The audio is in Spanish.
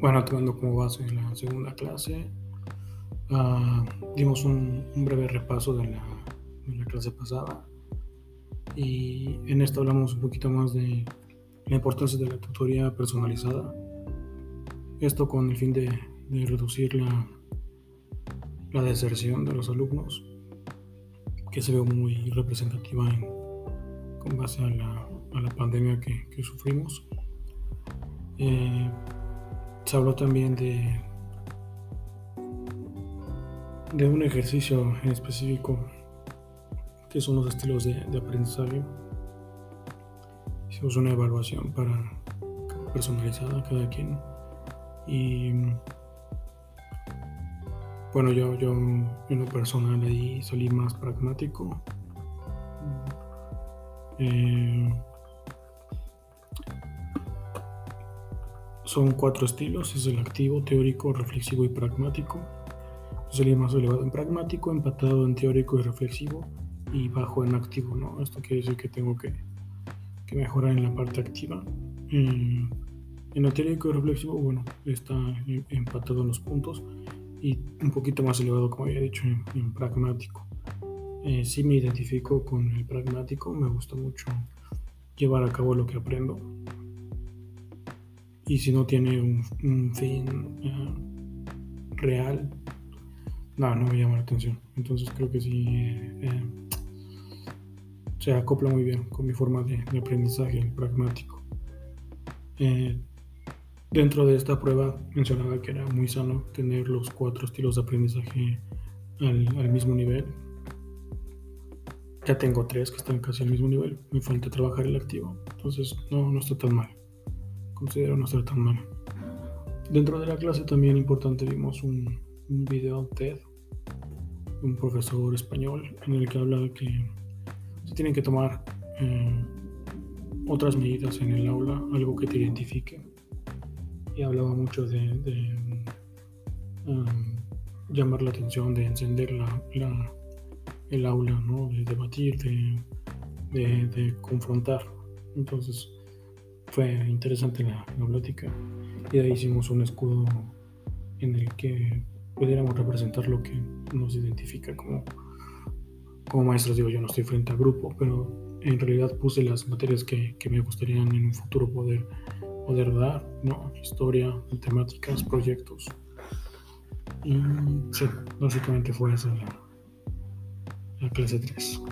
bueno, tomando como base la segunda clase, uh, dimos un, breve repaso de la, clase pasada y en esta hablamos un poquito más de la importancia de la tutoría personalizada. Esto con el fin de, reducir la, la deserción de los alumnos, que se ve muy representativa en, con base a la, pandemia que, que sufrimos. Eh, se habló también de, de un ejercicio en específico que son los estilos de, aprendizaje. Hicimos una evaluación para personalizada cada quien y bueno yo, yo en lo personal ahí salí más pragmático eh, Son cuatro estilos, es el activo, teórico, reflexivo y pragmático. Sería más elevado en pragmático, empatado en teórico y reflexivo y bajo en activo, ¿no? Esto quiere decir que tengo que, que mejorar en la parte activa. Eh, en el teórico y reflexivo, bueno, está empatado en los puntos y un poquito más elevado, como había dicho, en, pragmático. Eh, sí me identifico con el pragmático, me gusta mucho llevar a cabo lo que aprendo y si no tiene un, fin eh, real, no, me llama la atención. Entonces creo que sí eh, eh, se acopla muy bien con mi forma de, aprendizaje, el pragmático. dentro de esta prueba mencionaba que era muy sano tener los cuatro estilos de aprendizaje al, al mismo nivel. Ya tengo tres que están casi al mismo nivel. Me falta trabajar el activo. Entonces no, no está tan mal considero no ser tan malo. Dentro de la clase también importante vimos un, video TED un profesor español en el que habla que se tienen que tomar eh, otras medidas en el aula, algo que te identifique. Y hablaba mucho de, um, llamar la atención, de encender la, el aula, ¿no? de debatir, de, de confrontar. Entonces, fue interesante la, plática y ahí hicimos un escudo en el que pudiéramos representar lo que nos identifica como, como maestros. Digo, yo no estoy frente al grupo, pero en realidad puse las materias que, que me gustarían en un futuro poder, poder dar, ¿no? Historia, matemáticas, proyectos. Y sí, básicamente fue esa la, la clase 3.